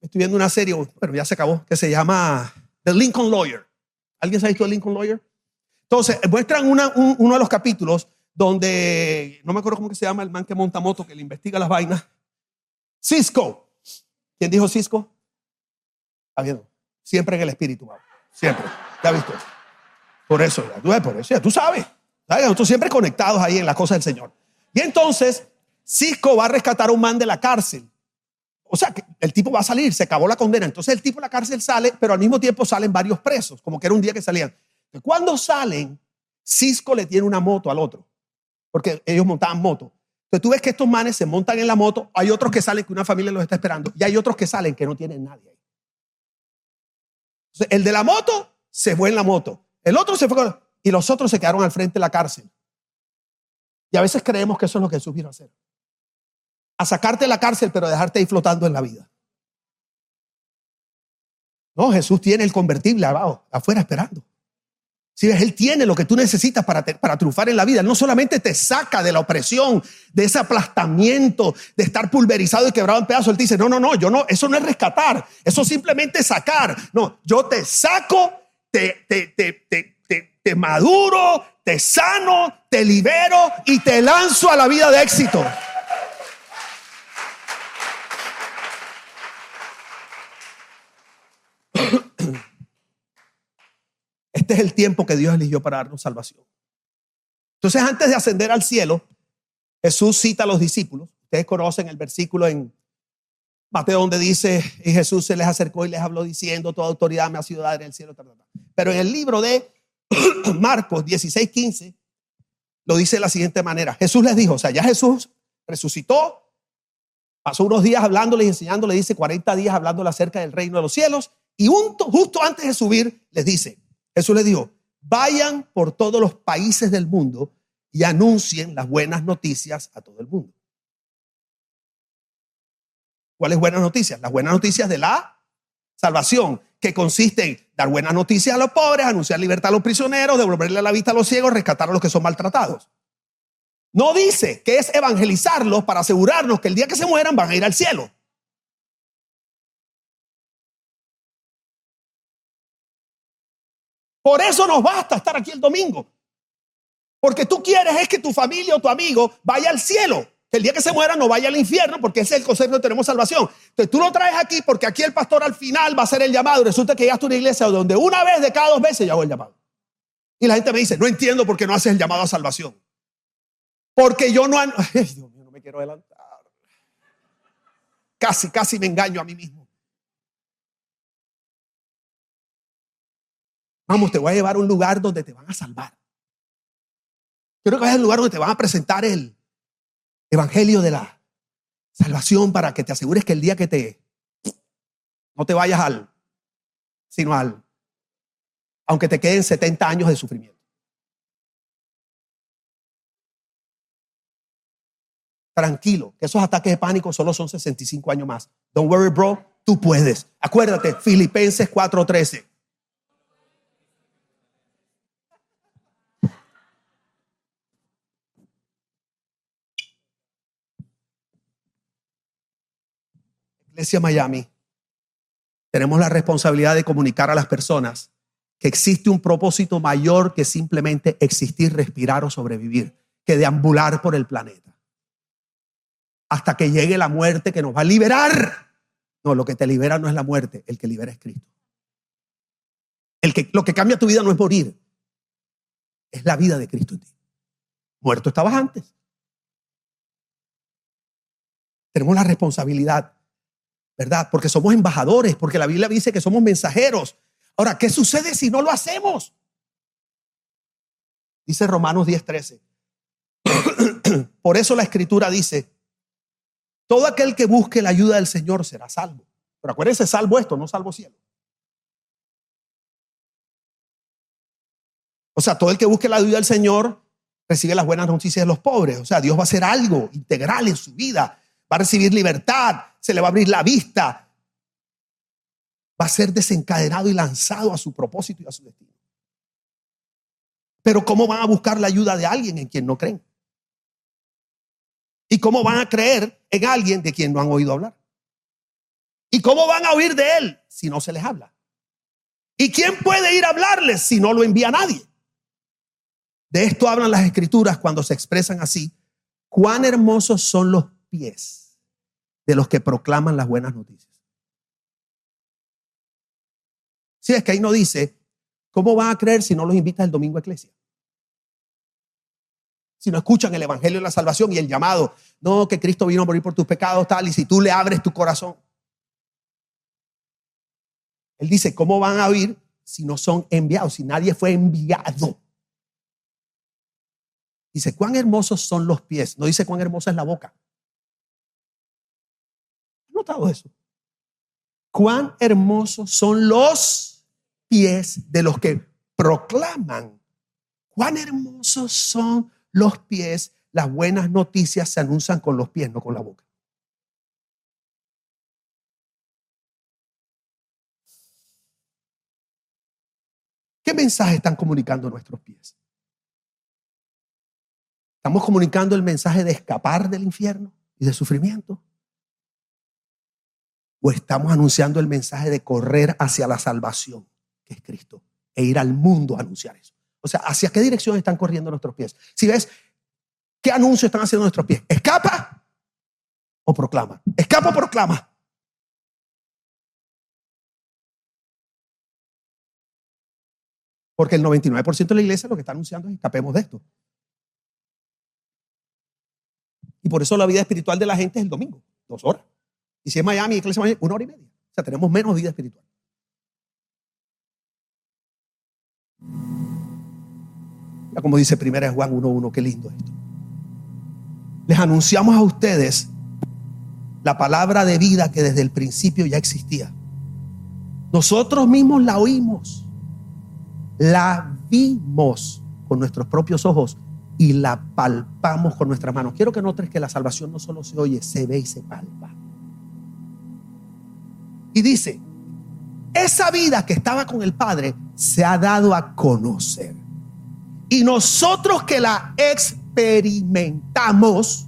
estoy viendo una serie, bueno, ya se acabó, que se llama The Lincoln Lawyer. ¿Alguien sabe visto The Lincoln Lawyer? Entonces, muestran uno de los capítulos donde, no me acuerdo cómo se llama el man que monta moto, que le investiga las vainas. Cisco. ¿Quién dijo Cisco? Bien. Siempre en el espíritu, siempre. ¿Ya visto? Por eso, ya, por eso, ya tú sabes. Nosotros siempre conectados ahí en las cosas del Señor. Y entonces, Cisco va a rescatar a un man de la cárcel. O sea, que el tipo va a salir, se acabó la condena. Entonces el tipo de la cárcel sale, pero al mismo tiempo salen varios presos, como que era un día que salían. Cuando salen, Cisco le tiene una moto al otro, porque ellos montaban moto. Tú ves que estos manes se montan en la moto, hay otros que salen que una familia los está esperando y hay otros que salen que no tienen nadie ahí. El de la moto se fue en la moto, el otro se fue y los otros se quedaron al frente de la cárcel. Y a veces creemos que eso es lo que Jesús vino a hacer. A sacarte de la cárcel, pero dejarte ahí flotando en la vida. No, Jesús tiene el convertible abajo, afuera esperando. Si ves, Él tiene lo que tú necesitas para, para triunfar en la vida. no solamente te saca de la opresión, de ese aplastamiento, de estar pulverizado y quebrado en pedazos. Él te dice, no, no, no, yo no, eso no es rescatar, eso simplemente sacar. No, yo te saco, te, te, te, te, te maduro, te sano, te libero y te lanzo a la vida de éxito. Este es el tiempo que Dios eligió para darnos salvación. Entonces, antes de ascender al cielo, Jesús cita a los discípulos. Ustedes conocen el versículo en Mateo donde dice, y Jesús se les acercó y les habló diciendo, toda autoridad me ha sido dada en el cielo. Pero en el libro de Marcos 16, 15, lo dice de la siguiente manera. Jesús les dijo, o sea, ya Jesús resucitó, pasó unos días hablándoles y enseñándoles, dice 40 días hablándole acerca del reino de los cielos, y justo antes de subir les dice, Jesús le dijo, vayan por todos los países del mundo y anuncien las buenas noticias a todo el mundo. ¿Cuáles buenas noticias? Las buenas noticias de la salvación, que consiste en dar buenas noticias a los pobres, anunciar libertad a los prisioneros, devolverle la vista a los ciegos, rescatar a los que son maltratados. No dice que es evangelizarlos para asegurarnos que el día que se mueran van a ir al cielo. Por eso nos basta estar aquí el domingo. Porque tú quieres es que tu familia o tu amigo vaya al cielo. Que el día que se muera no vaya al infierno, porque ese es el concepto de tenemos salvación. Entonces tú lo traes aquí porque aquí el pastor al final va a hacer el llamado. Resulta que llegaste a una iglesia donde una vez de cada dos veces ya hago el llamado. Y la gente me dice, no entiendo por qué no haces el llamado a salvación. Porque yo no... Ay, Dios mío, no me quiero adelantar. Casi, casi me engaño a mí mismo. Vamos, te voy a llevar a un lugar donde te van a salvar. Quiero que vayas al lugar donde te van a presentar el evangelio de la salvación para que te asegures que el día que te no te vayas al sino al aunque te queden 70 años de sufrimiento. Tranquilo, que esos ataques de pánico solo son 65 años más. Don't worry, bro, tú puedes. Acuérdate, Filipenses 4:13. Iglesia Miami, tenemos la responsabilidad de comunicar a las personas que existe un propósito mayor que simplemente existir, respirar o sobrevivir, que deambular por el planeta. Hasta que llegue la muerte que nos va a liberar. No, lo que te libera no es la muerte, el que libera es Cristo. El que, lo que cambia tu vida no es morir, es la vida de Cristo en ti. Muerto estabas antes. Tenemos la responsabilidad ¿verdad? Porque somos embajadores, porque la Biblia dice que somos mensajeros. Ahora, ¿qué sucede si no lo hacemos? Dice Romanos 10:13. Por eso la escritura dice, todo aquel que busque la ayuda del Señor será salvo. Pero acuérdense, salvo esto, no salvo cielo. O sea, todo el que busque la ayuda del Señor recibe las buenas noticias de los pobres. O sea, Dios va a hacer algo integral en su vida. Va a recibir libertad, se le va a abrir la vista. Va a ser desencadenado y lanzado a su propósito y a su destino. Pero ¿cómo van a buscar la ayuda de alguien en quien no creen? ¿Y cómo van a creer en alguien de quien no han oído hablar? ¿Y cómo van a oír de él si no se les habla? ¿Y quién puede ir a hablarles si no lo envía nadie? De esto hablan las escrituras cuando se expresan así. Cuán hermosos son los pies de los que proclaman las buenas noticias. Si es que ahí no dice, ¿cómo van a creer si no los invitas el domingo a iglesia? Si no escuchan el evangelio de la salvación y el llamado, no, que Cristo vino a morir por tus pecados, tal, y si tú le abres tu corazón. Él dice, ¿cómo van a oír si no son enviados? Si nadie fue enviado. Dice, cuán hermosos son los pies. No dice cuán hermosa es la boca. ¿Has notado eso? Cuán hermosos son los pies de los que proclaman. Cuán hermosos son los pies. Las buenas noticias se anuncian con los pies, no con la boca. ¿Qué mensaje están comunicando nuestros pies? ¿Estamos comunicando el mensaje de escapar del infierno y del sufrimiento? ¿O estamos anunciando el mensaje de correr hacia la salvación, que es Cristo, e ir al mundo a anunciar eso? O sea, ¿hacia qué dirección están corriendo nuestros pies? Si ves, ¿qué anuncio están haciendo nuestros pies? ¿Escapa o proclama? ¿Escapa o proclama? Porque el 99% de la iglesia lo que está anunciando es escapemos de esto. Y por eso la vida espiritual de la gente es el domingo, dos horas. Y si es Miami, iglesia una hora y media. O sea, tenemos menos vida espiritual. Ya como dice primera Juan 1.1, qué lindo esto. Les anunciamos a ustedes la palabra de vida que desde el principio ya existía. Nosotros mismos la oímos, la vimos con nuestros propios ojos y la palpamos con nuestras manos. Quiero que notes que la salvación no solo se oye, se ve y se palpa. Y dice, esa vida que estaba con el Padre se ha dado a conocer. Y nosotros que la experimentamos,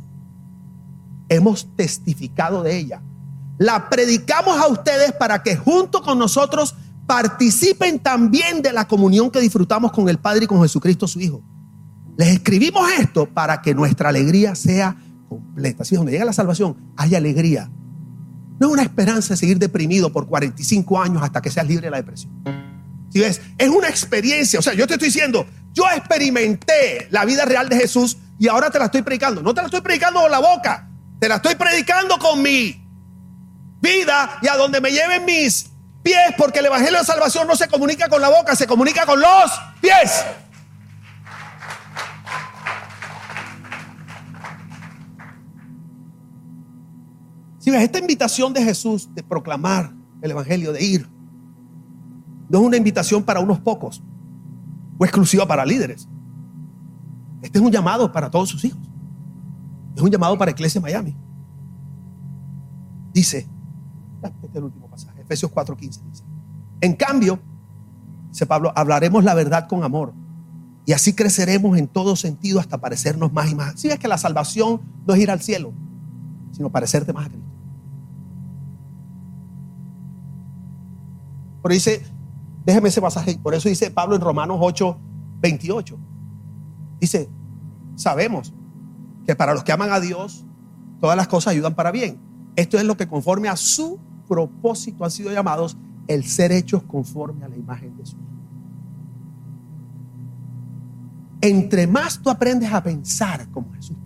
hemos testificado de ella. La predicamos a ustedes para que junto con nosotros participen también de la comunión que disfrutamos con el Padre y con Jesucristo su Hijo. Les escribimos esto para que nuestra alegría sea completa. Así es donde llega la salvación, hay alegría. No es una esperanza de seguir deprimido por 45 años hasta que seas libre de la depresión. Si ves, es una experiencia. O sea, yo te estoy diciendo, yo experimenté la vida real de Jesús y ahora te la estoy predicando. No te la estoy predicando con la boca, te la estoy predicando con mi vida y a donde me lleven mis pies, porque el Evangelio de Salvación no se comunica con la boca, se comunica con los pies. Esta invitación de Jesús de proclamar el Evangelio, de ir, no es una invitación para unos pocos o exclusiva para líderes. Este es un llamado para todos sus hijos. Es un llamado para Iglesia Miami. Dice, este es el último pasaje, Efesios 4:15 dice. En cambio, dice Pablo, hablaremos la verdad con amor y así creceremos en todo sentido hasta parecernos más y más. Si es que la salvación no es ir al cielo, sino parecerte más a Cristo. Pero dice, déjeme ese pasaje, por eso dice Pablo en Romanos 8, 28. Dice, sabemos que para los que aman a Dios, todas las cosas ayudan para bien. Esto es lo que conforme a su propósito han sido llamados el ser hechos conforme a la imagen de su Hijo. Entre más tú aprendes a pensar como Jesús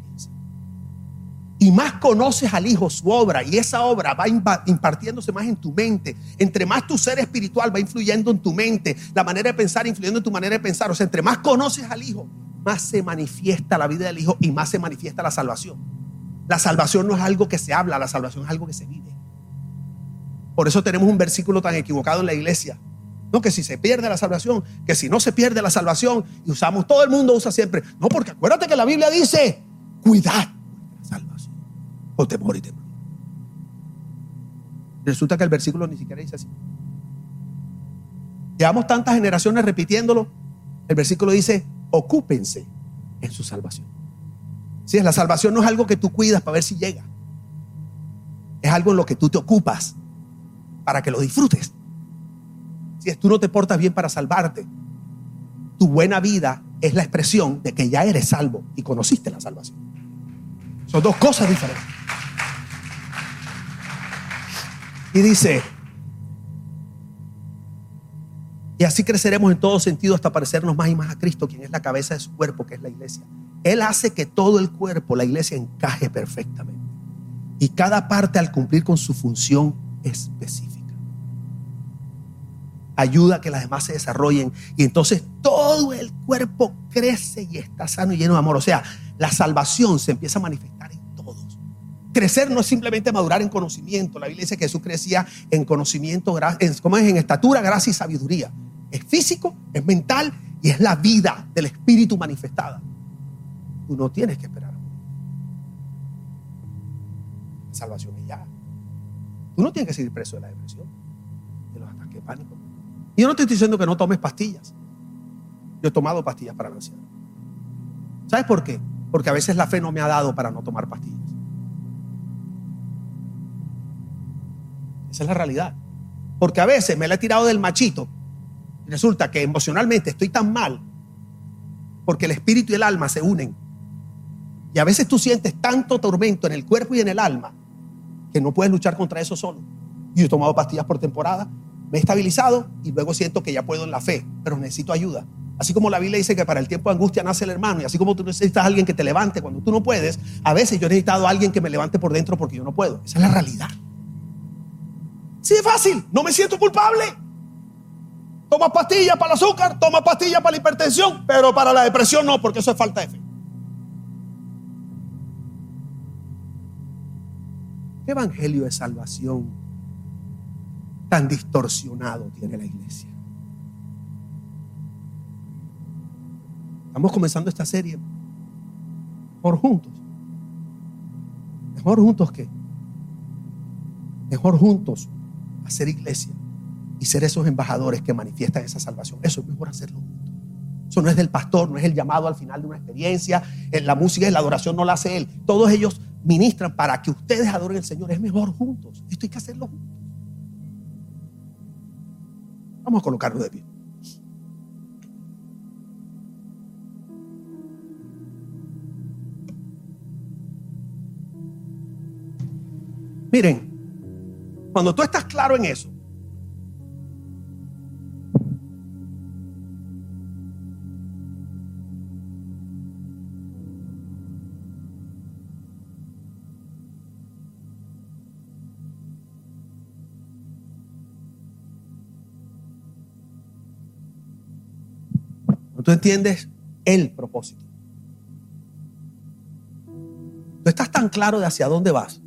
y más conoces al Hijo, su obra, y esa obra va impartiéndose más en tu mente. Entre más tu ser espiritual va influyendo en tu mente, la manera de pensar influyendo en tu manera de pensar. O sea, entre más conoces al Hijo, más se manifiesta la vida del Hijo y más se manifiesta la salvación. La salvación no es algo que se habla, la salvación es algo que se vive. Por eso tenemos un versículo tan equivocado en la iglesia. No, que si se pierde la salvación, que si no se pierde la salvación, y usamos, todo el mundo usa siempre. No, porque acuérdate que la Biblia dice, cuidad con temor y temor. Resulta que el versículo ni siquiera dice así. Llevamos tantas generaciones repitiéndolo. El versículo dice, ocúpense en su salvación. Si la salvación no es algo que tú cuidas para ver si llega. Es algo en lo que tú te ocupas para que lo disfrutes. Si tú no te portas bien para salvarte, tu buena vida es la expresión de que ya eres salvo y conociste la salvación. Son dos cosas diferentes. Y dice, y así creceremos en todo sentido hasta parecernos más y más a Cristo, quien es la cabeza de su cuerpo, que es la iglesia. Él hace que todo el cuerpo, la iglesia, encaje perfectamente. Y cada parte al cumplir con su función específica ayuda a que las demás se desarrollen y entonces todo el cuerpo crece y está sano y lleno de amor. O sea, la salvación se empieza a manifestar. Crecer no es simplemente madurar en conocimiento. La Biblia dice que Jesús crecía en conocimiento, en, ¿cómo es? En estatura, gracia y sabiduría. Es físico, es mental y es la vida del Espíritu manifestada. Tú no tienes que esperar. salvación es ya. Tú no tienes que seguir preso de la depresión, de los ataques de pánico. Y yo no te estoy diciendo que no tomes pastillas. Yo he tomado pastillas para la. ¿Sabes por qué? Porque a veces la fe no me ha dado para no tomar pastillas. Esa es la realidad. Porque a veces me la he tirado del machito y resulta que emocionalmente estoy tan mal porque el espíritu y el alma se unen. Y a veces tú sientes tanto tormento en el cuerpo y en el alma que no puedes luchar contra eso solo. Yo he tomado pastillas por temporada me he estabilizado y luego siento que ya puedo en la fe, pero necesito ayuda. Así como la Biblia dice que para el tiempo de angustia nace el hermano, y así como tú necesitas a alguien que te levante cuando tú no puedes, a veces yo he necesitado a alguien que me levante por dentro porque yo no puedo. Esa es la realidad. Sí, es fácil, no me siento culpable. Toma pastillas para el azúcar, toma pastillas para la hipertensión, pero para la depresión no, porque eso es falta de fe. ¿Qué evangelio de salvación tan distorsionado tiene la iglesia. Estamos comenzando esta serie mejor juntos. Mejor juntos que mejor juntos hacer iglesia y ser esos embajadores que manifiestan esa salvación. Eso es mejor hacerlo juntos. Eso no es del pastor, no es el llamado al final de una experiencia. En la música y la adoración no la hace él. Todos ellos ministran para que ustedes adoren al Señor. Es mejor juntos. Esto hay que hacerlo juntos. Vamos a colocarlo de pie. Miren, cuando tú estás claro en eso, Tú entiendes el propósito. Tú estás tan claro de hacia dónde vas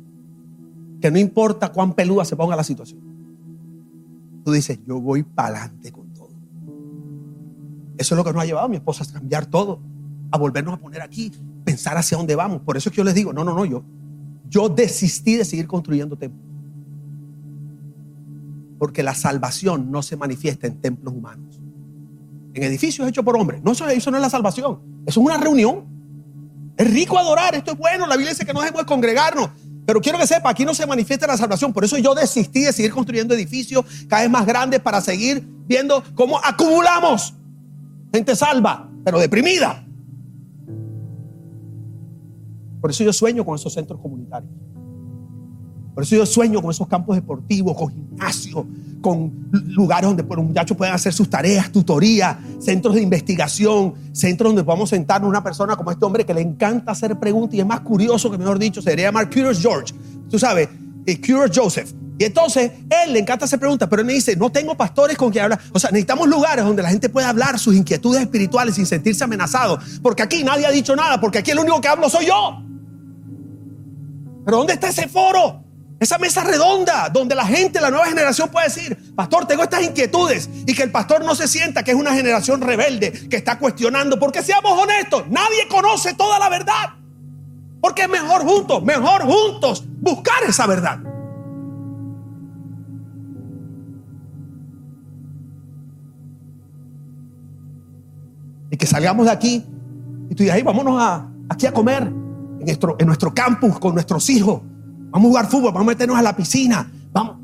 que no importa cuán peluda se ponga la situación. Tú dices, yo voy para adelante con todo. Eso es lo que nos ha llevado a mi esposa a cambiar todo, a volvernos a poner aquí, pensar hacia dónde vamos. Por eso es que yo les digo, no, no, no, yo, yo desistí de seguir construyendo templos. Porque la salvación no se manifiesta en templos humanos en edificios hechos por hombres. No, eso, eso no es la salvación. Eso es una reunión. Es rico adorar, esto es bueno. La Biblia dice que no debemos congregarnos. Pero quiero que sepa, aquí no se manifiesta la salvación. Por eso yo desistí de seguir construyendo edificios cada vez más grandes para seguir viendo cómo acumulamos gente salva, pero deprimida. Por eso yo sueño con esos centros comunitarios. Por eso yo sueño con esos campos deportivos, con gimnasios, con lugares donde los muchachos puedan hacer sus tareas, tutoría, centros de investigación, centros donde podamos sentarnos una persona como este hombre que le encanta hacer preguntas y es más curioso que, mejor dicho, se debería llamar Curious George. Tú sabes, eh, Curious Joseph. Y entonces, él le encanta hacer preguntas, pero él me dice, no tengo pastores con quien hablar. O sea, necesitamos lugares donde la gente pueda hablar sus inquietudes espirituales sin sentirse amenazado. Porque aquí nadie ha dicho nada, porque aquí el único que hablo soy yo. Pero ¿dónde está ese foro? Esa mesa redonda donde la gente, la nueva generación puede decir, pastor, tengo estas inquietudes y que el pastor no se sienta que es una generación rebelde que está cuestionando, porque seamos honestos, nadie conoce toda la verdad. Porque es mejor juntos, mejor juntos buscar esa verdad. Y que salgamos de aquí y tú digas, vámonos a, aquí a comer en nuestro, en nuestro campus con nuestros hijos Vamos a jugar fútbol, vamos a meternos a la piscina. Vamos.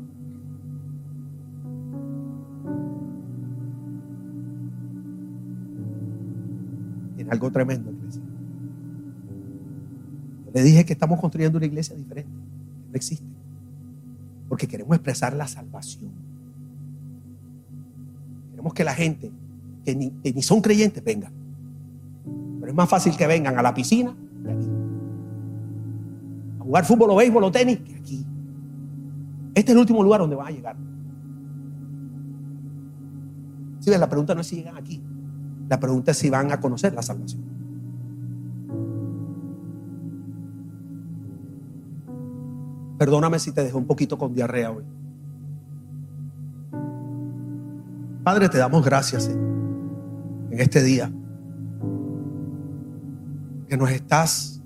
Tiene algo tremendo, iglesia. le dije que estamos construyendo una iglesia diferente. No existe. Porque queremos expresar la salvación. Queremos que la gente que ni, que ni son creyentes vengan. Pero es más fácil que vengan a la piscina jugar fútbol o béisbol o tenis que aquí. Este es el último lugar donde van a llegar. Si ven, la pregunta no es si llegan aquí. La pregunta es si van a conocer la salvación. Perdóname si te dejo un poquito con diarrea hoy. Padre, te damos gracias en este día que nos estás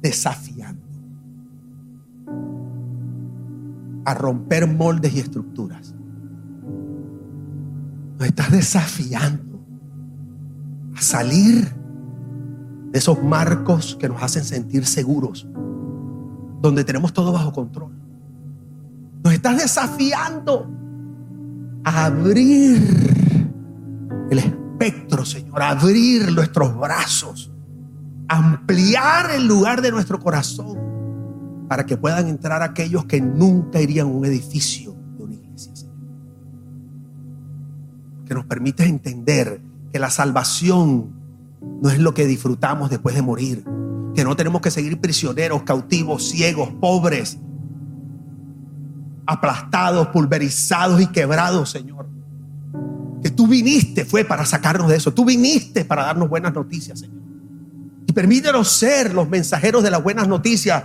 desafiando. A romper moldes y estructuras. Nos estás desafiando a salir de esos marcos que nos hacen sentir seguros, donde tenemos todo bajo control. Nos estás desafiando a abrir el espectro, Señor, a abrir nuestros brazos, ampliar el lugar de nuestro corazón para que puedan entrar aquellos que nunca irían a un edificio de una iglesia, Que nos permite entender que la salvación no es lo que disfrutamos después de morir. Que no tenemos que seguir prisioneros, cautivos, ciegos, pobres, aplastados, pulverizados y quebrados, Señor. Que tú viniste fue para sacarnos de eso. Tú viniste para darnos buenas noticias, Señor. Y permítenos ser los mensajeros de las buenas noticias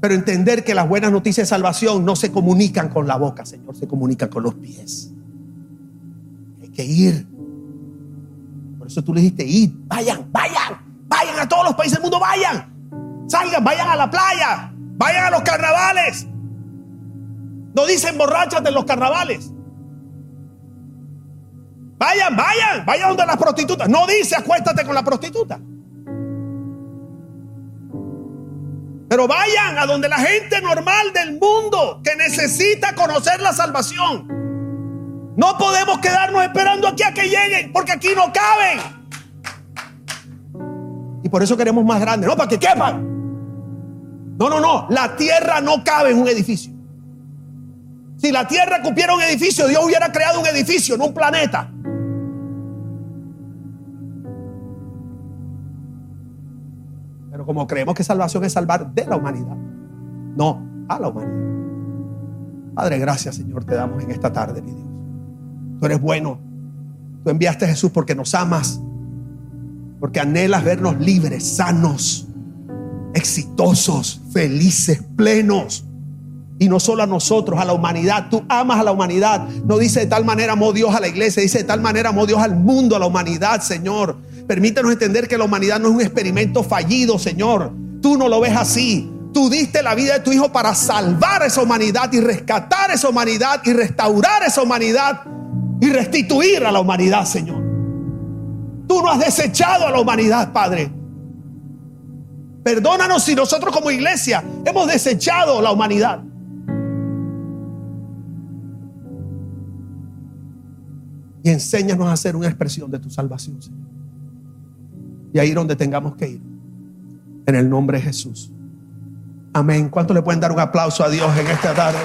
pero entender que las buenas noticias de salvación no se comunican con la boca, Señor, se comunican con los pies. Hay que ir. Por eso tú le dijiste, ir, vayan, vayan, vayan a todos los países del mundo, vayan. Salgan, vayan a la playa, vayan a los carnavales. No dicen borrachas de los carnavales. Vayan, vayan, vayan donde las prostitutas. No dice acuéstate con la prostituta. Pero vayan a donde la gente normal del mundo que necesita conocer la salvación. No podemos quedarnos esperando aquí a que lleguen, porque aquí no caben. Y por eso queremos más grandes, no para que quepan. No, no, no. La tierra no cabe en un edificio. Si la tierra cupiera un edificio, Dios hubiera creado un edificio, no un planeta. Como creemos que salvación es salvar de la humanidad, no a la humanidad. Padre, gracias Señor, te damos en esta tarde, mi Dios. Tú eres bueno. Tú enviaste a Jesús porque nos amas, porque anhelas vernos libres, sanos, exitosos, felices, plenos. Y no solo a nosotros, a la humanidad. Tú amas a la humanidad. No dice de tal manera amó Dios a la iglesia, dice de tal manera amó Dios al mundo, a la humanidad, Señor. Permítanos entender que la humanidad no es un experimento fallido, Señor. Tú no lo ves así. Tú diste la vida de tu Hijo para salvar esa humanidad y rescatar esa humanidad y restaurar esa humanidad y restituir a la humanidad, Señor. Tú no has desechado a la humanidad, Padre. Perdónanos si nosotros como iglesia hemos desechado la humanidad. Y enséñanos a hacer una expresión de tu salvación, Señor y ahí donde tengamos que ir. En el nombre de Jesús. Amén. ¿Cuánto le pueden dar un aplauso a Dios en esta tarde?